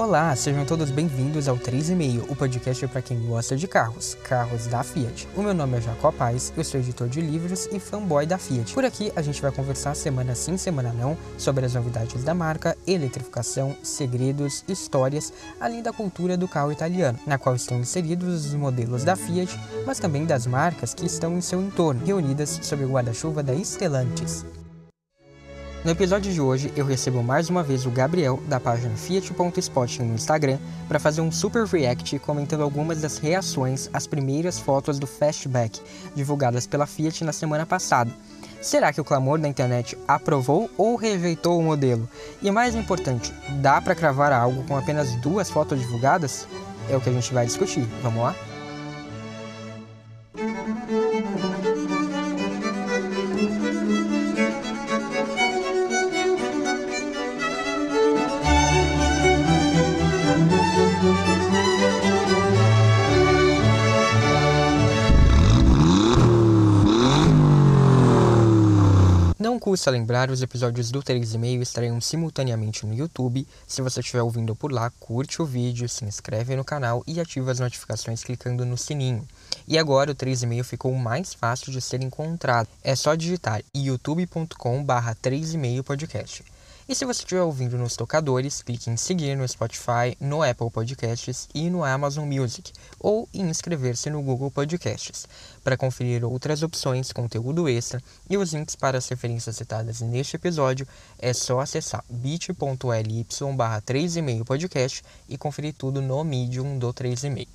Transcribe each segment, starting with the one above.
Olá, sejam todos bem-vindos ao 3,5, o podcast para quem gosta de carros, carros da Fiat. O meu nome é Jacó Paz, eu sou editor de livros e fanboy da Fiat. Por aqui a gente vai conversar semana sim, semana não, sobre as novidades da marca, eletrificação, segredos, histórias, além da cultura do carro italiano, na qual estão inseridos os modelos da Fiat, mas também das marcas que estão em seu entorno, reunidas sob o guarda-chuva da Stellantis. No episódio de hoje, eu recebo mais uma vez o Gabriel, da página Fiat.spot no Instagram, para fazer um super react comentando algumas das reações às primeiras fotos do Fastback, divulgadas pela Fiat na semana passada. Será que o clamor da internet aprovou ou rejeitou o modelo? E mais importante, dá para cravar algo com apenas duas fotos divulgadas? É o que a gente vai discutir. Vamos lá? Custa lembrar, os episódios do 3,5 estarão simultaneamente no YouTube. Se você estiver ouvindo por lá, curte o vídeo, se inscreve no canal e ativa as notificações clicando no sininho. E agora o 3,5 ficou mais fácil de ser encontrado. É só digitar youtube.com/3,5podcast. E se você estiver ouvindo nos tocadores, clique em seguir no Spotify, no Apple Podcasts e no Amazon Music, ou em inscrever-se no Google Podcasts, para conferir outras opções, conteúdo extra e os links para as referências citadas neste episódio, é só acessar bit.ly barra 3,5 podcast e conferir tudo no Medium do 3,5.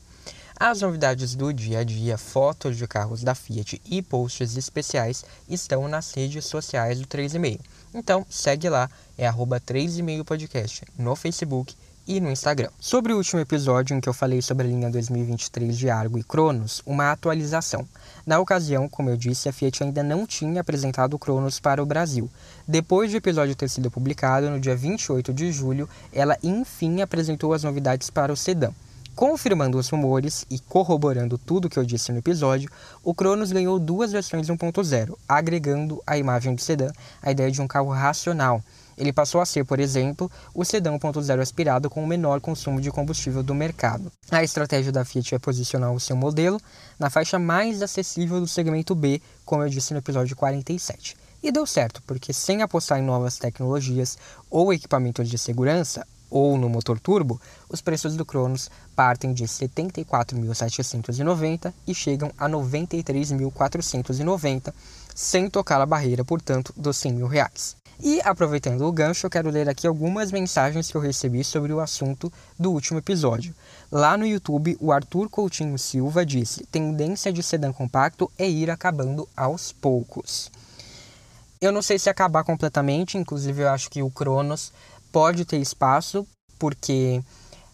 As novidades do dia a dia, fotos de carros da Fiat e posts especiais estão nas redes sociais do 3,5. Então segue lá, é arroba 3,5 podcast no Facebook e no Instagram. Sobre o último episódio em que eu falei sobre a linha 2023 de Argo e Cronos, uma atualização. Na ocasião, como eu disse, a Fiat ainda não tinha apresentado o Cronos para o Brasil. Depois do episódio ter sido publicado, no dia 28 de julho, ela enfim apresentou as novidades para o sedã. Confirmando os rumores e corroborando tudo que eu disse no episódio, o Cronos ganhou duas versões 1.0, agregando à imagem do sedã a ideia de um carro racional. Ele passou a ser, por exemplo, o sedã 1.0 aspirado com o menor consumo de combustível do mercado. A estratégia da Fiat é posicionar o seu modelo na faixa mais acessível do segmento B, como eu disse no episódio 47. E deu certo, porque sem apostar em novas tecnologias ou equipamentos de segurança, ou no motor turbo, os preços do Cronos partem de 74.790 e chegam a 93.490, sem tocar a barreira, portanto, dos 100 mil reais. E aproveitando o gancho, eu quero ler aqui algumas mensagens que eu recebi sobre o assunto do último episódio. Lá no YouTube, o Arthur Coutinho Silva disse: tendência de sedã compacto é ir acabando aos poucos. Eu não sei se acabar completamente, inclusive eu acho que o Cronos pode ter espaço, porque,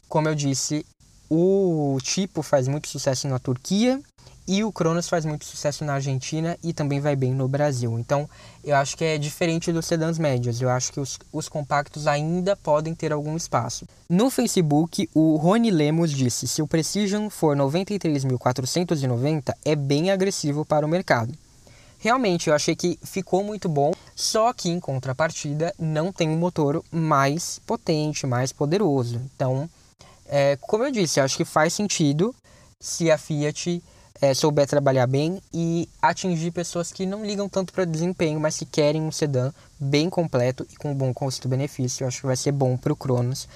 como eu disse, o tipo faz muito sucesso na Turquia e o Cronos faz muito sucesso na Argentina e também vai bem no Brasil. Então, eu acho que é diferente dos sedãs médios. Eu acho que os, os compactos ainda podem ter algum espaço. No Facebook, o Rony Lemos disse: se o Precision for 93.490, é bem agressivo para o mercado. Realmente, eu achei que ficou muito bom, só que em contrapartida não tem um motor mais potente, mais poderoso. Então, é, como eu disse, acho que faz sentido se a Fiat é, souber trabalhar bem e atingir pessoas que não ligam tanto para desempenho, mas que querem um sedã bem completo e com bom custo-benefício. Eu acho que vai ser bom para o Cronos.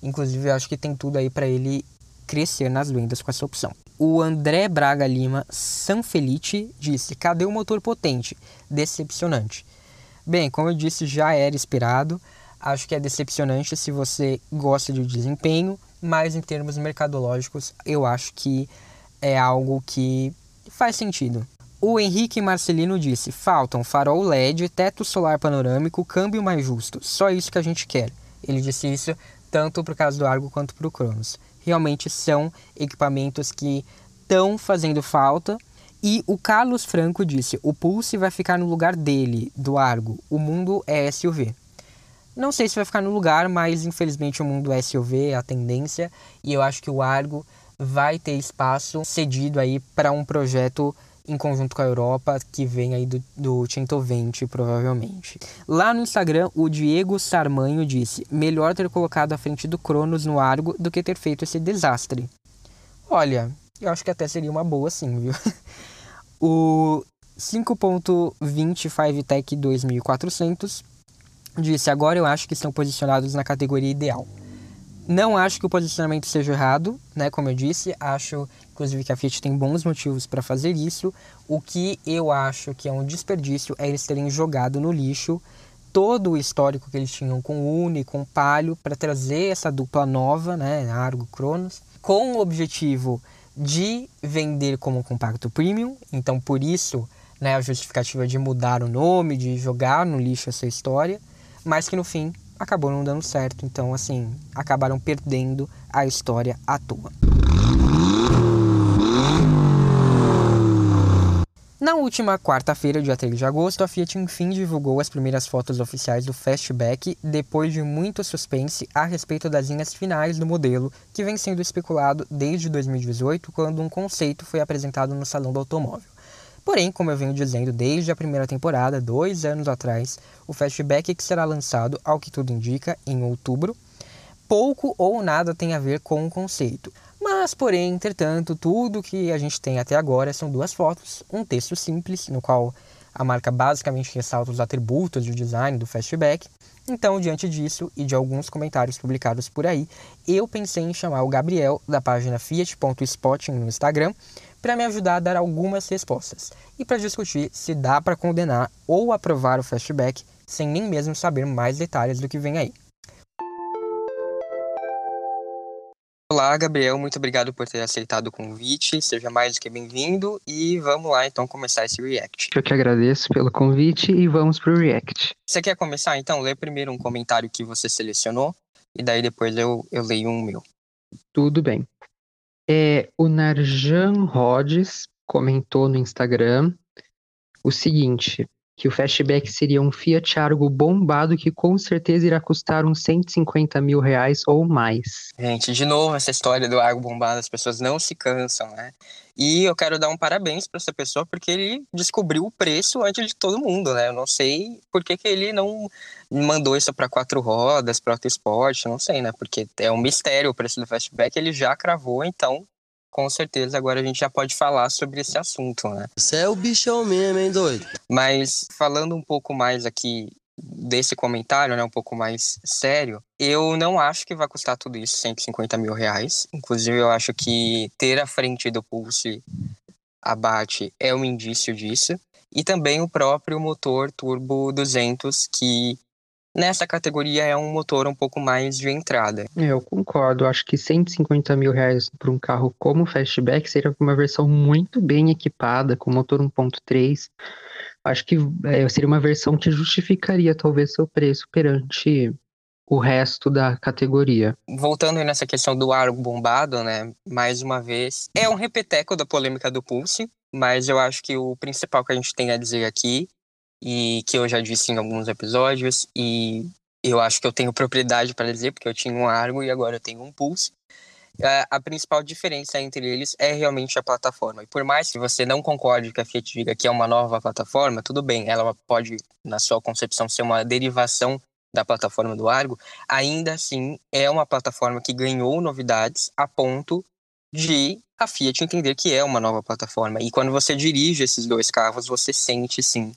Inclusive, eu acho que tem tudo aí para ele crescer nas vendas com essa opção. O André Braga Lima Sanfelice disse: Cadê o motor potente? Decepcionante. Bem, como eu disse, já era esperado. Acho que é decepcionante se você gosta de desempenho, mas em termos mercadológicos, eu acho que é algo que faz sentido. O Henrique Marcelino disse: faltam farol LED, teto solar panorâmico, câmbio mais justo. Só isso que a gente quer. Ele disse isso tanto para o caso do Argo quanto para o Cronos realmente são equipamentos que estão fazendo falta. E o Carlos Franco disse: o Pulse vai ficar no lugar dele, do Argo. O mundo é SUV. Não sei se vai ficar no lugar, mas infelizmente o mundo é SUV, é a tendência. E eu acho que o Argo vai ter espaço cedido aí para um projeto em conjunto com a Europa, que vem aí do, do 120, provavelmente. Lá no Instagram, o Diego Sarmanho disse: melhor ter colocado à frente do Cronos no Argo do que ter feito esse desastre. Olha, eu acho que até seria uma boa sim, viu? o 5.25 Tech 2400 disse: agora eu acho que estão posicionados na categoria ideal. Não acho que o posicionamento seja errado, né? Como eu disse, acho inclusive que a Fiat tem bons motivos para fazer isso. O que eu acho que é um desperdício é eles terem jogado no lixo todo o histórico que eles tinham com o Uni, com o Palio, para trazer essa dupla nova, né, Argo Cronos, com o objetivo de vender como compacto premium. Então, por isso, né, a justificativa de mudar o nome, de jogar no lixo essa história, mas que no fim acabou não dando certo. Então, assim, acabaram perdendo a história à toa. Na última quarta-feira, dia 3 de agosto, a Fiat enfim divulgou as primeiras fotos oficiais do Fastback, depois de muito suspense a respeito das linhas finais do modelo, que vem sendo especulado desde 2018, quando um conceito foi apresentado no Salão do Automóvel. Porém, como eu venho dizendo desde a primeira temporada, dois anos atrás, o Fastback que será lançado, ao que tudo indica, em outubro, pouco ou nada tem a ver com o conceito. Mas, porém, entretanto, tudo que a gente tem até agora são duas fotos, um texto simples, no qual a marca basicamente ressalta os atributos do design do Fastback. Então, diante disso e de alguns comentários publicados por aí, eu pensei em chamar o Gabriel, da página fiat.spotting no Instagram, para me ajudar a dar algumas respostas e para discutir se dá para condenar ou aprovar o flashback sem nem mesmo saber mais detalhes do que vem aí. Olá, Gabriel, muito obrigado por ter aceitado o convite. Seja mais do que bem-vindo e vamos lá então começar esse react. Eu que agradeço pelo convite e vamos pro react. Você quer começar então? Lê primeiro um comentário que você selecionou e daí depois eu, eu leio um meu. Tudo bem. É, o Narjan Rhodes comentou no Instagram o seguinte: que o Fastback seria um Fiat Argo bombado que com certeza irá custar uns 150 mil reais ou mais. Gente, de novo essa história do Argo bombado, as pessoas não se cansam, né? E eu quero dar um parabéns para essa pessoa porque ele descobriu o preço antes de todo mundo, né? Eu não sei por que, que ele não mandou isso para quatro rodas, para Auto Sport, não sei, né? Porque é um mistério o preço do Fastback, ele já cravou, então com certeza agora a gente já pode falar sobre esse assunto, né? Você é o bichão mesmo, hein, doido? Mas falando um pouco mais aqui desse comentário, né, um pouco mais sério, eu não acho que vai custar tudo isso, 150 mil reais. Inclusive, eu acho que ter a frente do Pulse abate é um indício disso. E também o próprio motor turbo 200, que nessa categoria é um motor um pouco mais de entrada. É, eu concordo. Acho que 150 mil reais para um carro como o Fastback seria uma versão muito bem equipada, com motor 1.3. Acho que é, seria uma versão que justificaria talvez seu preço perante o resto da categoria. Voltando nessa questão do ar bombado, né? Mais uma vez, é um repeteco da polêmica do Pulse, mas eu acho que o principal que a gente tem a dizer aqui e que eu já disse em alguns episódios e eu acho que eu tenho propriedade para dizer porque eu tinha um Argo e agora eu tenho um Pulse. A principal diferença entre eles é realmente a plataforma. E por mais que você não concorde que a Fiat diga que é uma nova plataforma, tudo bem, ela pode, na sua concepção, ser uma derivação da plataforma do Argo, ainda assim é uma plataforma que ganhou novidades a ponto de a Fiat entender que é uma nova plataforma. E quando você dirige esses dois carros, você sente sim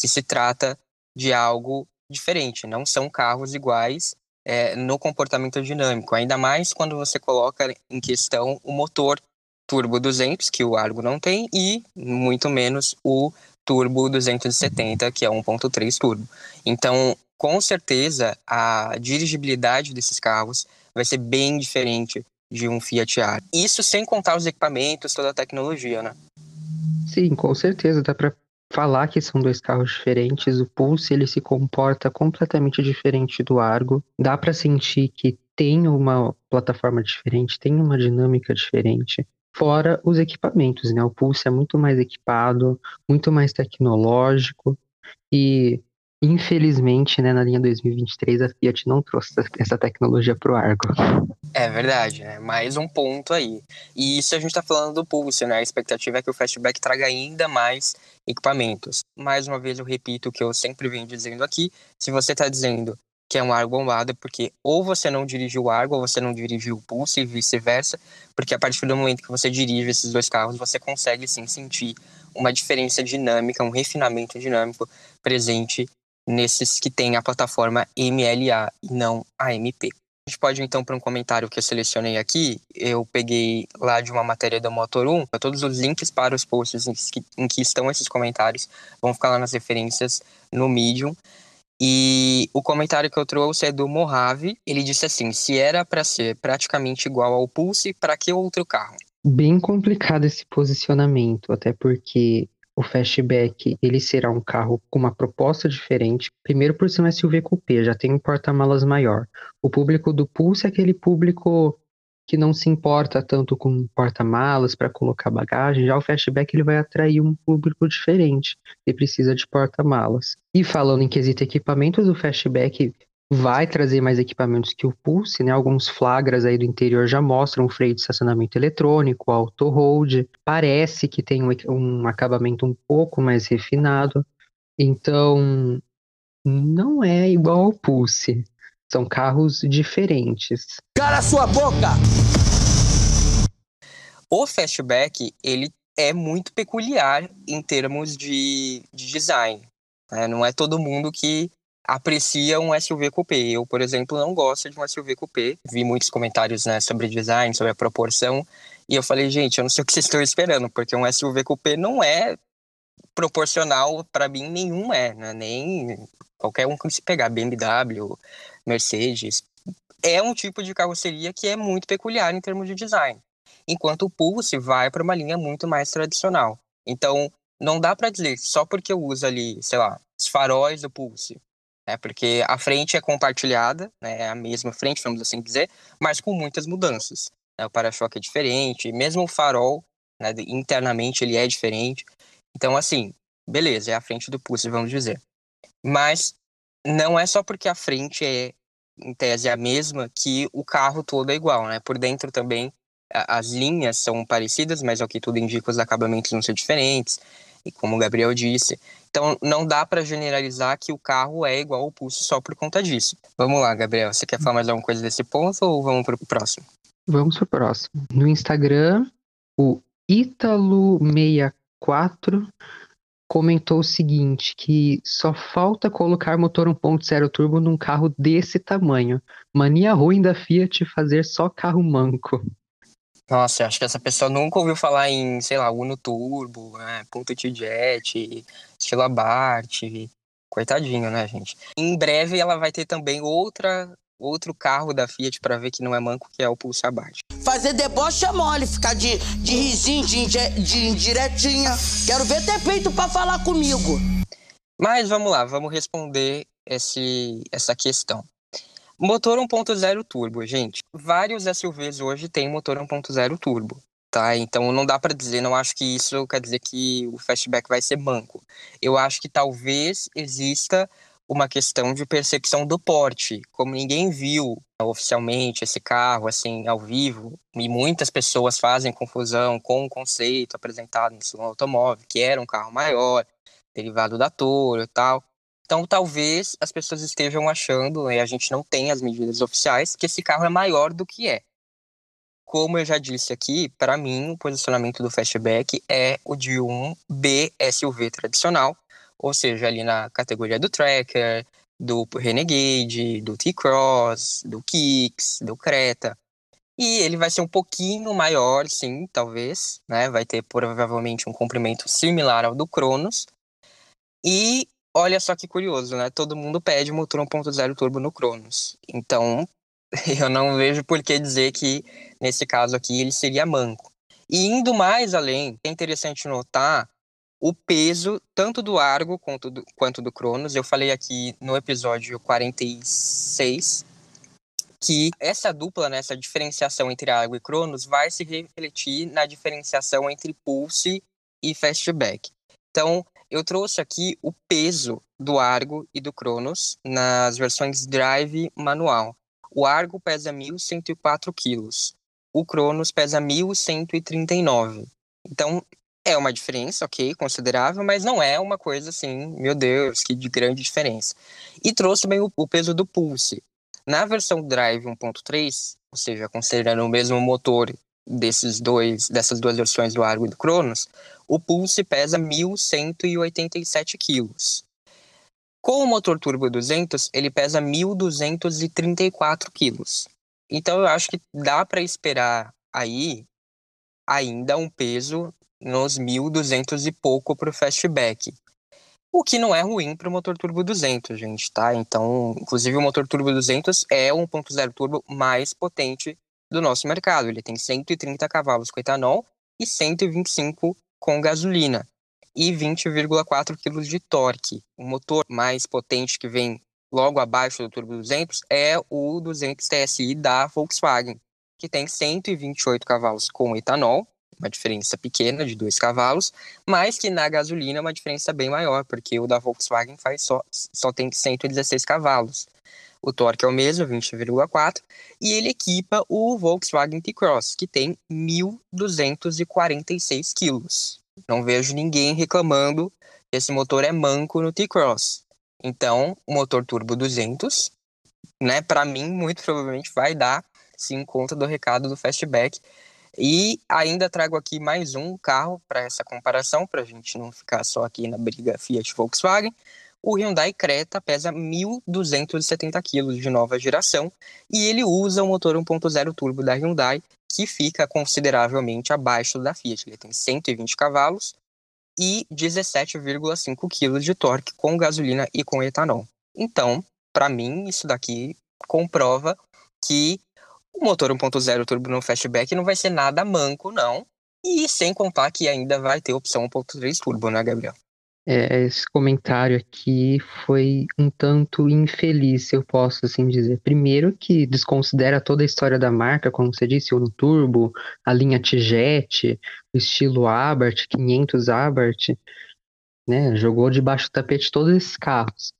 que se trata de algo diferente. Não são carros iguais é, no comportamento dinâmico, ainda mais quando você coloca em questão o motor turbo 200, que o Argo não tem, e muito menos o turbo 270, que é 1.3 turbo. Então, com certeza, a dirigibilidade desses carros vai ser bem diferente de um Fiat Argo. Isso sem contar os equipamentos, toda a tecnologia, né? Sim, com certeza dá para falar que são dois carros diferentes. O Pulse ele se comporta completamente diferente do Argo. Dá para sentir que tem uma plataforma diferente, tem uma dinâmica diferente. Fora os equipamentos, né? O Pulse é muito mais equipado, muito mais tecnológico e Infelizmente, né, na linha 2023, a Fiat não trouxe essa tecnologia para o Argo. É verdade, né? Mais um ponto aí. E isso a gente está falando do Pulse, né? A expectativa é que o Fastback traga ainda mais equipamentos. Mais uma vez eu repito o que eu sempre venho dizendo aqui. Se você está dizendo que é um Argo bombado, é porque ou você não dirigiu o Argo ou você não dirigiu o Pulse e vice-versa, porque a partir do momento que você dirige esses dois carros, você consegue sim sentir uma diferença dinâmica, um refinamento dinâmico presente nesses que têm a plataforma MLA e não AMP. A gente pode então para um comentário que eu selecionei aqui. Eu peguei lá de uma matéria da Motor 1. Todos os links para os posts em que, em que estão esses comentários vão ficar lá nas referências no Medium. E o comentário que eu trouxe é do Mojave. Ele disse assim: se era para ser praticamente igual ao Pulse, para que outro carro? Bem complicado esse posicionamento, até porque o Fastback ele será um carro com uma proposta diferente. Primeiro por ser um SUV coupé, já tem um porta-malas maior. O público do Pulse é aquele público que não se importa tanto com porta-malas para colocar bagagem. Já o Fastback ele vai atrair um público diferente, que precisa de porta-malas. E falando em quesito equipamentos, o Fastback vai trazer mais equipamentos que o Pulse, né? Alguns flagras aí do interior já mostram o freio de estacionamento eletrônico, auto hold. Parece que tem um, um acabamento um pouco mais refinado. Então, não é igual ao Pulse. São carros diferentes. Cara sua boca! O Fastback, ele é muito peculiar em termos de, de design. Né? Não é todo mundo que aprecia um SUV coupé. Eu, por exemplo, não gosto de um SUV coupé. Vi muitos comentários né, sobre design, sobre a proporção, e eu falei, gente, eu não sei o que vocês estão esperando, porque um SUV coupé não é proporcional para mim nenhum é, né? Nem qualquer um que se pegar, BMW, Mercedes, é um tipo de carroceria que é muito peculiar em termos de design. Enquanto o Pulse vai para uma linha muito mais tradicional. Então, não dá para dizer só porque uso ali, sei lá, os faróis do Pulse, né? Porque a frente é compartilhada, né? É a mesma frente, vamos assim dizer, mas com muitas mudanças. Né? O para-choque é diferente, mesmo o farol, né? internamente ele é diferente. Então, assim, beleza, é a frente do Pulse, vamos dizer. Mas não é só porque a frente é, em tese, a mesma que o carro todo é igual, né? Por dentro também as linhas são parecidas, mas ao que tudo indica, os acabamentos vão ser diferentes e como o Gabriel disse. Então não dá para generalizar que o carro é igual ao Pulse só por conta disso. Vamos lá, Gabriel, você quer falar mais alguma coisa desse ponto ou vamos para o próximo? Vamos para o próximo. No Instagram, o Ítalo64 comentou o seguinte, que só falta colocar motor 1.0 turbo num carro desse tamanho. Mania ruim da Fiat fazer só carro manco. Nossa, acho que essa pessoa nunca ouviu falar em, sei lá, Uno Turbo, né, ponto T-Jet, estilo Abarth. Coitadinho, né, gente? Em breve ela vai ter também outra outro carro da Fiat para ver que não é manco, que é o Pulse Abarth. Fazer deboche é mole, ficar de, de risinho, de, de indiretinha. Quero ver ter peito para falar comigo. Mas vamos lá, vamos responder esse, essa questão. Motor 1.0 turbo, gente. Vários SUVs hoje têm motor 1.0 turbo, tá? Então não dá para dizer, não acho que isso quer dizer que o fastback vai ser manco. Eu acho que talvez exista uma questão de percepção do porte. Como ninguém viu oficialmente esse carro assim ao vivo, e muitas pessoas fazem confusão com o conceito apresentado no seu automóvel, que era um carro maior, derivado da Toro e tal. Então, talvez as pessoas estejam achando, e a gente não tem as medidas oficiais, que esse carro é maior do que é. Como eu já disse aqui, para mim, o posicionamento do Fastback é o de um B SUV tradicional, ou seja, ali na categoria do Tracker, do Renegade, do T-Cross, do Kicks, do Creta. E ele vai ser um pouquinho maior, sim, talvez, né? Vai ter provavelmente um comprimento similar ao do Cronos. E olha só que curioso, né? Todo mundo pede motor 1.0 turbo no Cronos. Então, eu não vejo por que dizer que, nesse caso aqui, ele seria manco. E indo mais além, é interessante notar o peso tanto do Argo quanto do, quanto do Cronos. Eu falei aqui no episódio 46 que essa dupla, né, essa diferenciação entre Argo e Cronos vai se refletir na diferenciação entre Pulse e Fastback. Então, eu trouxe aqui o peso do Argo e do Cronos nas versões Drive manual. O Argo pesa 1.104 quilos, o Cronos pesa 1.139. Então, é uma diferença, ok, considerável, mas não é uma coisa assim, meu Deus, que de grande diferença. E trouxe também o, o peso do Pulse. Na versão Drive 1.3, ou seja, considerando o mesmo motor desses dois, dessas duas versões do Argo e do Cronos, o Pulse pesa 1.187 quilos. Com o motor turbo 200, ele pesa 1.234 quilos. Então eu acho que dá para esperar aí ainda um peso nos 1.200 e pouco para o fastback. O que não é ruim para o motor turbo 200, gente, tá? Então, inclusive o motor turbo 200 é o 1.0 turbo mais potente do nosso mercado. Ele tem 130 cavalos com etanol e 125 com gasolina e 20,4 kg de torque. O motor mais potente que vem logo abaixo do turbo 200 é o 200 TSI da Volkswagen, que tem 128 cavalos com etanol, uma diferença pequena de 2 cavalos, mas que na gasolina é uma diferença bem maior, porque o da Volkswagen faz só, só tem 116 cavalos. O torque é o mesmo, 20,4, e ele equipa o Volkswagen T-Cross, que tem 1.246 quilos. Não vejo ninguém reclamando que esse motor é manco no T-Cross. Então, o motor turbo 200, né, para mim, muito provavelmente vai dar sim conta do recado do fastback. E ainda trago aqui mais um carro para essa comparação, para a gente não ficar só aqui na briga Fiat Volkswagen. O Hyundai Creta pesa 1.270 kg de nova geração e ele usa o motor 1.0 turbo da Hyundai, que fica consideravelmente abaixo da Fiat. Ele tem 120 cavalos e 17,5 kg de torque com gasolina e com etanol. Então, para mim, isso daqui comprova que o motor 1.0 turbo no fastback não vai ser nada manco, não. E sem contar que ainda vai ter opção 1.3 turbo, né, Gabriel? É, esse comentário aqui foi um tanto infeliz, se eu posso assim dizer. Primeiro que desconsidera toda a história da marca, como você disse, o Turbo, a linha T-Jet, o estilo Abarth, 500 Abarth, né? Jogou debaixo do tapete todos esses carros.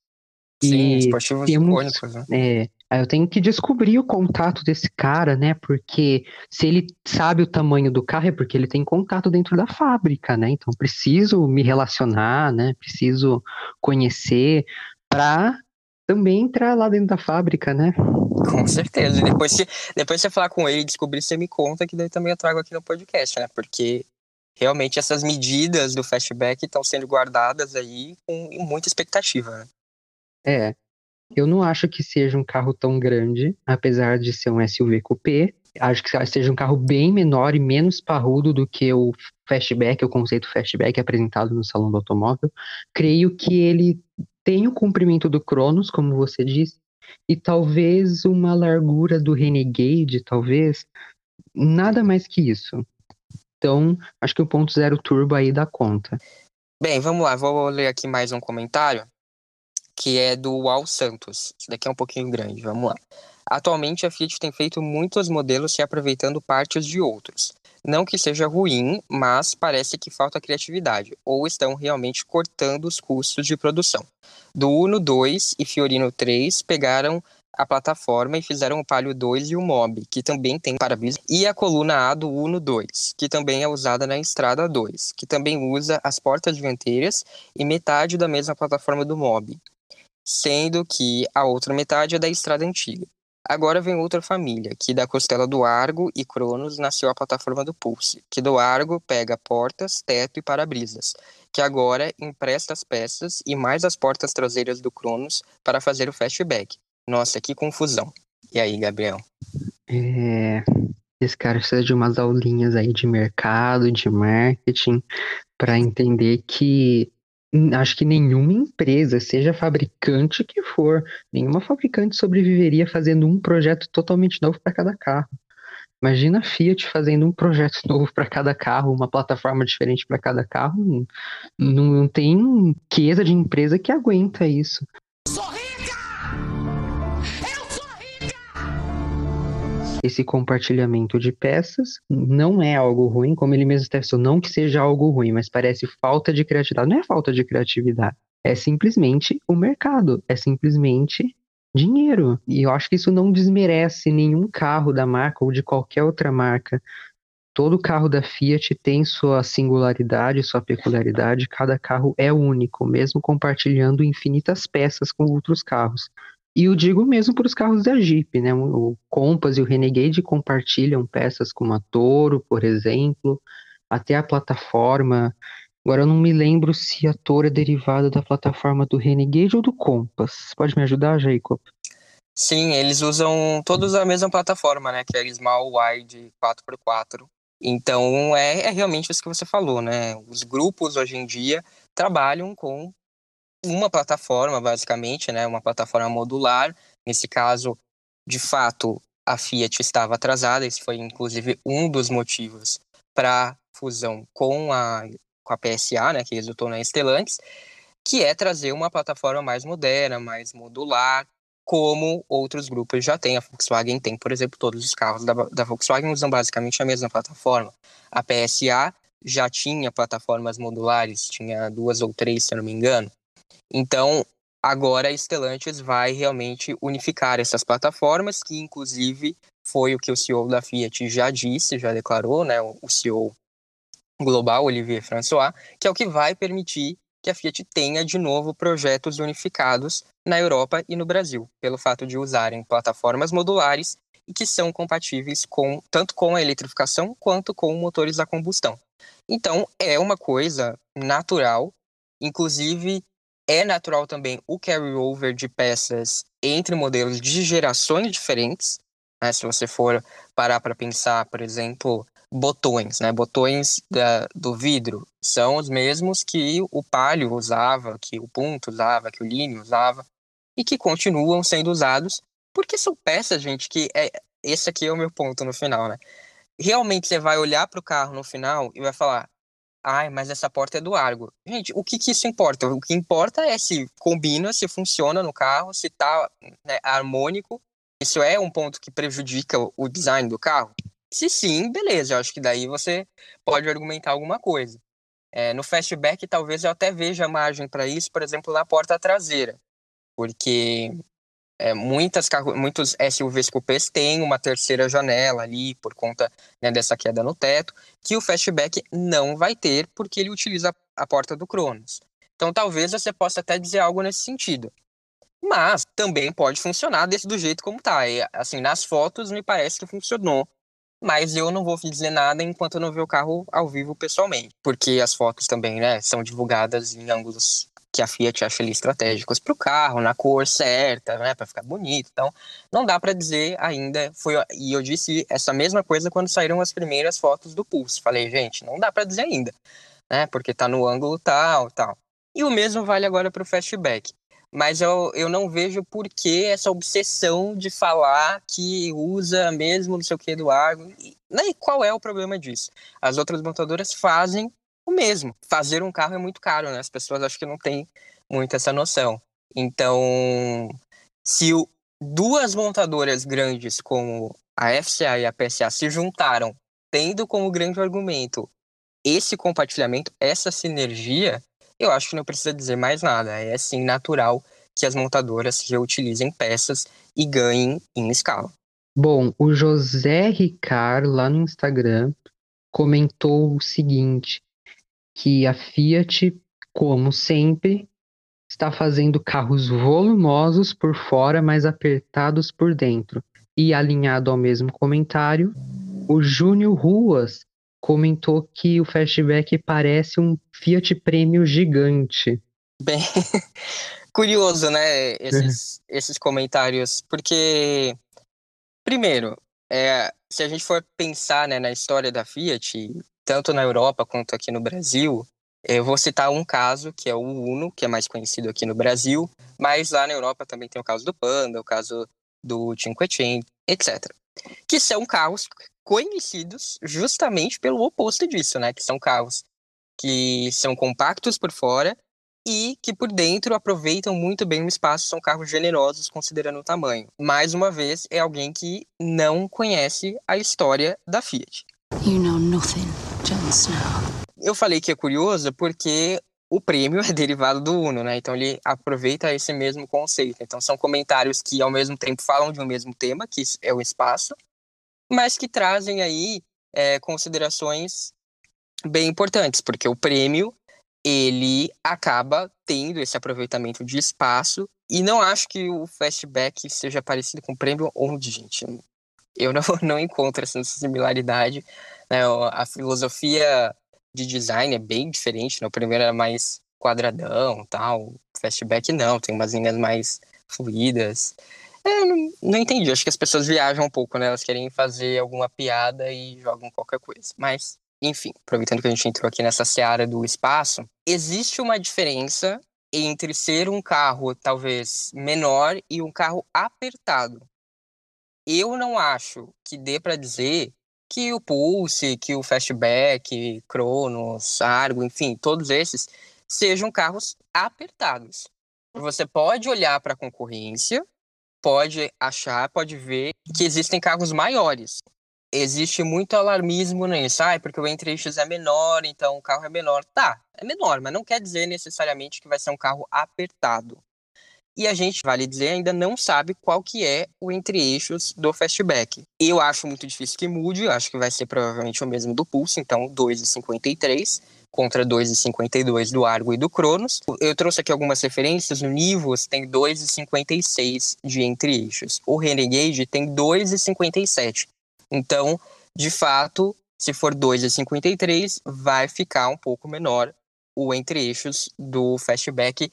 Sim, e esportivos temos, icônicos, né? É, eu tenho que descobrir o contato desse cara, né? Porque se ele sabe o tamanho do carro é porque ele tem contato dentro da fábrica, né? Então preciso me relacionar, né? Preciso conhecer para também entrar lá dentro da fábrica, né? Com certeza. E depois, se, depois você falar com ele e descobrir, você me conta que daí também eu trago aqui no podcast, né? Porque realmente essas medidas do fastback estão sendo guardadas aí com muita expectativa, né? É, eu não acho que seja um carro tão grande, apesar de ser um SUV coupé. Acho que seja um carro bem menor e menos parrudo do que o fastback, o conceito fastback apresentado no salão do automóvel. Creio que ele tem o comprimento do Cronos, como você disse, e talvez uma largura do Renegade, talvez. Nada mais que isso. Então, acho que o ponto zero turbo aí dá conta. Bem, vamos lá, vou ler aqui mais um comentário que é do Al Santos. Esse daqui é um pouquinho grande, vamos lá. Atualmente a Fiat tem feito muitos modelos se aproveitando partes de outros. Não que seja ruim, mas parece que falta criatividade, ou estão realmente cortando os custos de produção. Do Uno 2 e Fiorino 3 pegaram a plataforma e fizeram o Palio 2 e o Mob, que também tem para-brisa, e a coluna A do Uno 2, que também é usada na Estrada 2, que também usa as portas dianteiras e metade da mesma plataforma do Mob sendo que a outra metade é da estrada antiga. Agora vem outra família, que da costela do Argo e Cronos nasceu a plataforma do Pulse, que do Argo pega portas, teto e para-brisas, que agora empresta as peças e mais as portas traseiras do Cronos para fazer o fastback. Nossa, que confusão. E aí, Gabriel? É, esse cara precisa de umas aulinhas aí de mercado, de marketing, para entender que Acho que nenhuma empresa, seja fabricante que for, nenhuma fabricante sobreviveria fazendo um projeto totalmente novo para cada carro. Imagina a Fiat fazendo um projeto novo para cada carro, uma plataforma diferente para cada carro. Não, não tem riqueza de empresa que aguenta isso. Esse compartilhamento de peças não é algo ruim, como ele mesmo testou, não que seja algo ruim, mas parece falta de criatividade. Não é falta de criatividade, É simplesmente o mercado, é simplesmente dinheiro. E eu acho que isso não desmerece nenhum carro da marca ou de qualquer outra marca. Todo carro da Fiat tem sua singularidade, sua peculiaridade, cada carro é único, mesmo compartilhando infinitas peças com outros carros. E eu digo mesmo para os carros da Jeep, né? O Compass e o Renegade compartilham peças como a Toro, por exemplo, até a plataforma. Agora eu não me lembro se a Toro é derivada da plataforma do Renegade ou do Compass. Pode me ajudar, Jacob? Sim, eles usam todos a mesma plataforma, né? Que é a Small Wide 4x4. Então é, é realmente isso que você falou, né? Os grupos hoje em dia trabalham com uma plataforma, basicamente, né? Uma plataforma modular. Nesse caso, de fato, a Fiat estava atrasada. Esse foi, inclusive, um dos motivos para fusão com a, com a PSA, né? Que resultou na Stellantis, que é trazer uma plataforma mais moderna, mais modular, como outros grupos já têm. A Volkswagen tem, por exemplo, todos os carros da, da Volkswagen usam basicamente a mesma plataforma. A PSA já tinha plataformas modulares, tinha duas ou três, se eu não me engano. Então, agora a Stellantis vai realmente unificar essas plataformas, que inclusive foi o que o CEO da Fiat já disse, já declarou, né, o CEO global, Olivier François, que é o que vai permitir que a Fiat tenha de novo projetos unificados na Europa e no Brasil, pelo fato de usarem plataformas modulares e que são compatíveis com tanto com a eletrificação quanto com motores a combustão. Então, é uma coisa natural, inclusive é natural também o carry-over de peças entre modelos de gerações diferentes. Né? Se você for parar para pensar, por exemplo, botões, né? Botões da, do vidro são os mesmos que o Palio usava, que o Punto usava, que o Line usava e que continuam sendo usados porque são peças, gente, que é esse aqui é o meu ponto no final, né? Realmente você vai olhar para o carro no final e vai falar: Ai, mas essa porta é do Argo. Gente, o que, que isso importa? O que importa é se combina, se funciona no carro, se tá né, harmônico. Isso é um ponto que prejudica o design do carro? Se sim, beleza. Eu acho que daí você pode argumentar alguma coisa. É, no fastback, talvez eu até veja margem para isso, por exemplo, na porta traseira. Porque é, muitas muitos SUVs coupés têm uma terceira janela ali por conta né, dessa queda no teto, que o fastback não vai ter porque ele utiliza a porta do Cronos. Então talvez você possa até dizer algo nesse sentido. Mas também pode funcionar desse do jeito como tá. E, assim, nas fotos me parece que funcionou. Mas eu não vou dizer nada enquanto eu não ver o carro ao vivo pessoalmente. Porque as fotos também, né, são divulgadas em ângulos que a Fiat acha ali estratégicos para o carro, na cor certa, né, para ficar bonito. Então, não dá para dizer ainda. Foi e eu disse essa mesma coisa quando saíram as primeiras fotos do Pulse. Falei, gente, não dá para dizer ainda, né, porque tá no ângulo tal, tal. E o mesmo vale agora para o fastback. Mas eu, eu não vejo por que essa obsessão de falar que usa mesmo não sei o que do Argo. E, né, e qual é o problema disso? As outras montadoras fazem o mesmo. Fazer um carro é muito caro, né? As pessoas acho que não têm muito essa noção. Então, se o, duas montadoras grandes como a FCA e a PSA se juntaram, tendo como grande argumento esse compartilhamento, essa sinergia, eu acho que não precisa dizer mais nada. É sim natural que as montadoras reutilizem peças e ganhem em escala. Bom, o José Ricard, lá no Instagram, comentou o seguinte: que a Fiat, como sempre, está fazendo carros volumosos por fora, mas apertados por dentro. E alinhado ao mesmo comentário, o Júnior Ruas comentou que o Fastback parece um Fiat Premium gigante. Bem, curioso, né, esses, esses comentários, porque, primeiro, é, se a gente for pensar né, na história da Fiat, tanto na Europa quanto aqui no Brasil. Eu vou citar um caso, que é o Uno, que é mais conhecido aqui no Brasil, mas lá na Europa também tem o caso do Panda, o caso do Cinquecento, etc. Que são carros conhecidos justamente pelo oposto disso, né? Que são carros que são compactos por fora e que por dentro aproveitam muito bem o espaço, são carros generosos considerando o tamanho. Mais uma vez, é alguém que não conhece a história da Fiat. You know nothing, Jon Snow. Eu falei que é curioso porque o prêmio é derivado do Uno, né? Então ele aproveita esse mesmo conceito. Então são comentários que ao mesmo tempo falam de um mesmo tema, que é o espaço, mas que trazem aí é, considerações bem importantes, porque o prêmio ele acaba tendo esse aproveitamento de espaço e não acho que o Fastback seja parecido com o prêmio onde, gente. Eu não, não encontro essa similaridade. Né? A filosofia de design é bem diferente. Né? O primeiro era mais quadradão, tal. O Fastback não, tem umas linhas mais fluídas. É, não, não entendi. Acho que as pessoas viajam um pouco, né? Elas querem fazer alguma piada e jogam qualquer coisa. Mas, enfim, aproveitando que a gente entrou aqui nessa seara do espaço, existe uma diferença entre ser um carro talvez menor e um carro apertado. Eu não acho que dê para dizer que o Pulse, que o Fastback, Cronos, Argo, enfim, todos esses sejam carros apertados. Você pode olhar para a concorrência, pode achar, pode ver que existem carros maiores. Existe muito alarmismo nisso, ah, porque o entre-eixos é menor, então o carro é menor. Tá, é menor, mas não quer dizer necessariamente que vai ser um carro apertado. E a gente, vale dizer, ainda não sabe qual que é o entre-eixos do Fastback. Eu acho muito difícil que mude, acho que vai ser provavelmente o mesmo do Pulse, então 2,53 contra 2,52 do Argo e do Cronos. Eu trouxe aqui algumas referências, no Nivus tem 2,56 de entre-eixos. O Renegade tem 2,57. Então, de fato, se for 2,53, vai ficar um pouco menor o entre-eixos do Fastback,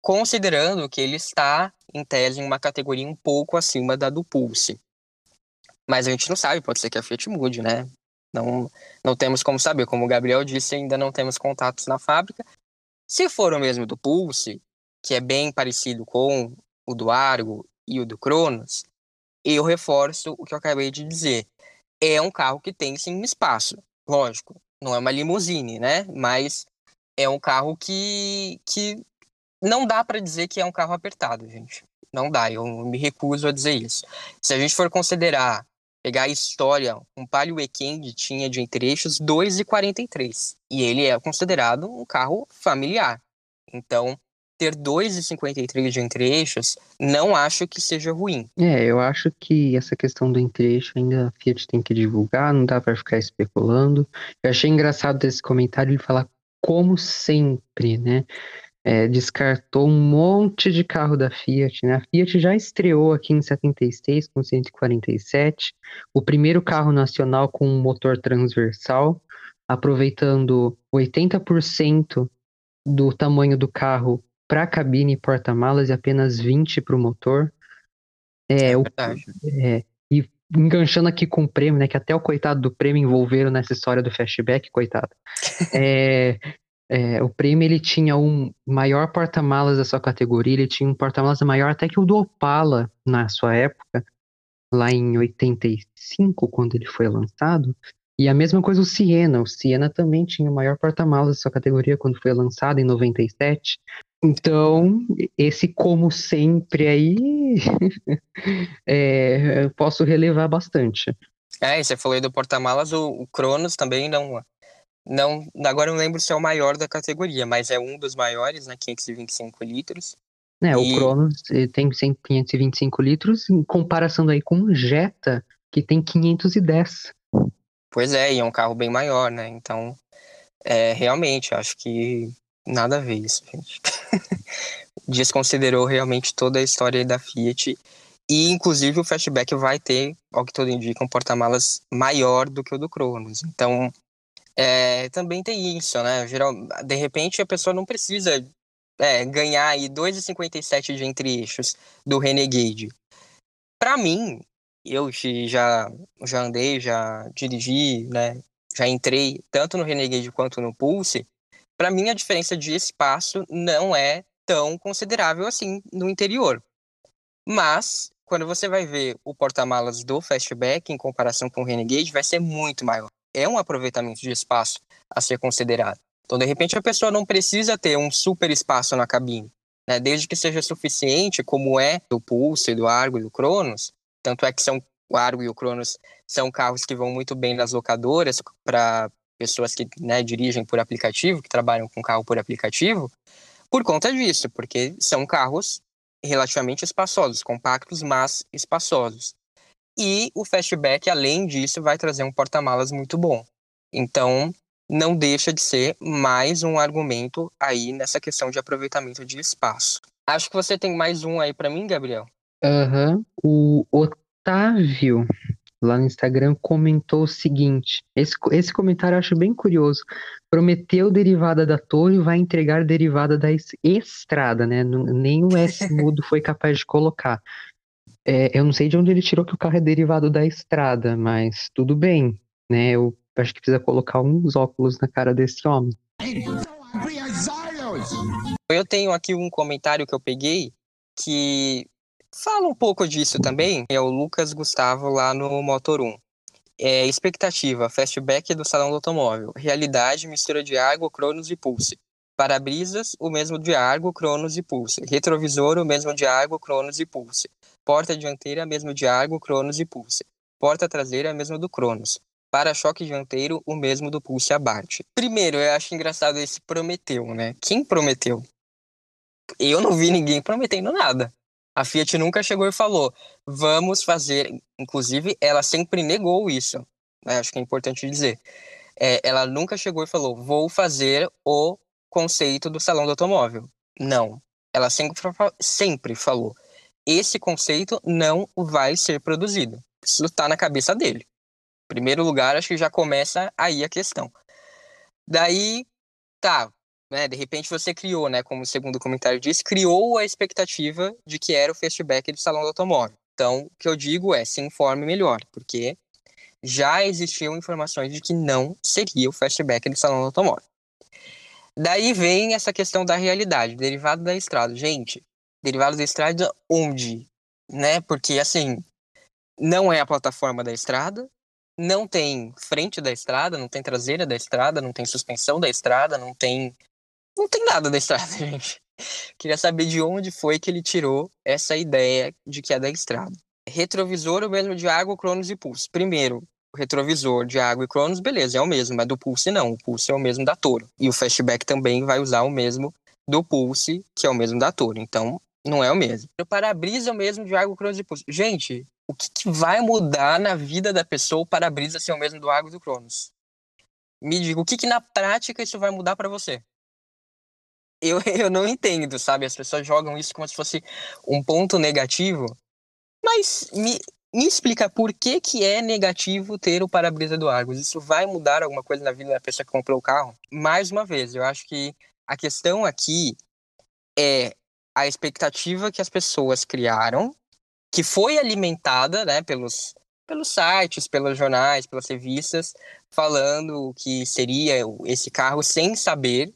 considerando que ele está, em tese, em uma categoria um pouco acima da do Pulse. Mas a gente não sabe, pode ser que a Fiat mude, né? Não, não temos como saber. Como o Gabriel disse, ainda não temos contatos na fábrica. Se for o mesmo do Pulse, que é bem parecido com o do Argo e o do Cronos, eu reforço o que eu acabei de dizer. É um carro que tem sim espaço, lógico. Não é uma limusine, né? Mas é um carro que, que não dá para dizer que é um carro apertado, gente. Não dá, eu me recuso a dizer isso. Se a gente for considerar, pegar a história, um Palio Weekend tinha de entre eixos 2,43. E ele é considerado um carro familiar. Então, ter 2,53 de entre-eixos, não acho que seja ruim. É, eu acho que essa questão do entre-eixo ainda a Fiat tem que divulgar, não dá para ficar especulando. Eu achei engraçado desse comentário ele falar como sempre, né? É, descartou um monte de carro da Fiat. Né? A Fiat já estreou aqui em 76 com 147, o primeiro carro nacional com um motor transversal, aproveitando 80% do tamanho do carro para cabine e porta-malas e apenas 20 para o motor. É, é, o, é, e enganchando aqui com o prêmio, né? Que até o coitado do prêmio envolveram nessa história do flashback, coitado. É, é, o prêmio ele tinha um maior porta-malas da sua categoria, ele tinha um porta-malas maior até que o do Opala na sua época, lá em 85, quando ele foi lançado. E a mesma coisa o Siena. O Siena também tinha o maior porta-malas da sua categoria quando foi lançado em 97. Então, esse como sempre aí, é, eu posso relevar bastante. É, você falou aí do porta-malas, o, o Cronos também não não, agora eu não lembro se é o maior da categoria, mas é um dos maiores, né? 525 litros. É, e... o Cronos tem 525 litros, em comparação aí com o Jetta, que tem 510. Pois é, e é um carro bem maior, né? Então, é, realmente, acho que nada a ver isso, gente. Desconsiderou realmente toda a história da Fiat. E, inclusive, o Fastback vai ter, ao que todo indica, um porta-malas maior do que o do Cronos. Então, é, também tem isso, né? Geral, de repente a pessoa não precisa é, ganhar aí 2,57 de entre-eixos do Renegade. Para mim, eu já, já andei, já dirigi, né? Já entrei tanto no Renegade quanto no Pulse. Para mim, a diferença de espaço não é tão considerável assim no interior. Mas, quando você vai ver o porta-malas do Fastback em comparação com o Renegade, vai ser muito maior é um aproveitamento de espaço a ser considerado. Então, de repente, a pessoa não precisa ter um super espaço na cabine, né? desde que seja suficiente, como é do Pulse, do Argo e do Cronos. Tanto é que são, o Argo e o Cronos são carros que vão muito bem nas locadoras para pessoas que né, dirigem por aplicativo, que trabalham com carro por aplicativo, por conta disso, porque são carros relativamente espaçosos, compactos, mas espaçosos. E o Fastback, além disso, vai trazer um porta-malas muito bom. Então, não deixa de ser mais um argumento aí nessa questão de aproveitamento de espaço. Acho que você tem mais um aí para mim, Gabriel. Aham. Uhum. O Otávio, lá no Instagram, comentou o seguinte: esse, esse comentário eu acho bem curioso. Prometeu derivada da torre, vai entregar derivada da estrada, né? Nem o S mudo foi capaz de colocar. É, eu não sei de onde ele tirou que o carro é derivado da estrada, mas tudo bem, né? Eu acho que precisa colocar uns óculos na cara desse homem. Eu tenho aqui um comentário que eu peguei que fala um pouco disso também. É o Lucas Gustavo lá no Motor 1. É, expectativa, fastback do salão do automóvel. Realidade, mistura de Argo, Cronos e Pulse. Para-brisas, o mesmo de Argo, Cronos e Pulse. Retrovisor, o mesmo de Argo, Cronos e Pulse. Porta dianteira, mesmo de Argo, Cronos e Pulse. Porta traseira, mesmo do Cronos. Para-choque dianteiro, o mesmo do Pulse Abarth. Primeiro, eu acho engraçado esse prometeu, né? Quem prometeu? Eu não vi ninguém prometendo nada. A Fiat nunca chegou e falou, vamos fazer. Inclusive, ela sempre negou isso. Né? Acho que é importante dizer. É, ela nunca chegou e falou, vou fazer o conceito do salão do automóvel. Não. Ela sempre, sempre falou, esse conceito não vai ser produzido. Isso está na cabeça dele primeiro lugar, acho que já começa aí a questão. Daí, tá, né, de repente você criou, né, como o segundo comentário disse, criou a expectativa de que era o fastback do salão do automóvel. Então, o que eu digo é, se informe melhor, porque já existiam informações de que não seria o fastback do salão do automóvel. Daí vem essa questão da realidade, derivado da estrada. Gente, derivado da estrada onde? Né? Porque, assim, não é a plataforma da estrada, não tem frente da estrada, não tem traseira da estrada, não tem suspensão da estrada, não tem. Não tem nada da estrada, gente. Queria saber de onde foi que ele tirou essa ideia de que é da estrada. Retrovisor, o mesmo de água, Cronos e Pulse. Primeiro, retrovisor de água e Cronos, beleza, é o mesmo, mas do Pulse não. O Pulse é o mesmo da Toro. E o Fastback também vai usar o mesmo do Pulse, que é o mesmo da Toro. Então, não é o mesmo. O para-brisa é o mesmo de água, Cronos e Pulse. Gente, o que, que vai mudar na vida da pessoa o para-brisa ser o mesmo do Água do Cronos? Me diga, o que, que na prática isso vai mudar para você? Eu, eu não entendo, sabe? As pessoas jogam isso como se fosse um ponto negativo. Mas me explica por que, que é negativo ter o para-brisa do Argos. Isso vai mudar alguma coisa na vida da pessoa que comprou o carro? Mais uma vez, eu acho que a questão aqui é a expectativa que as pessoas criaram que foi alimentada né, pelos, pelos sites, pelos jornais, pelas revistas, falando que seria esse carro sem saber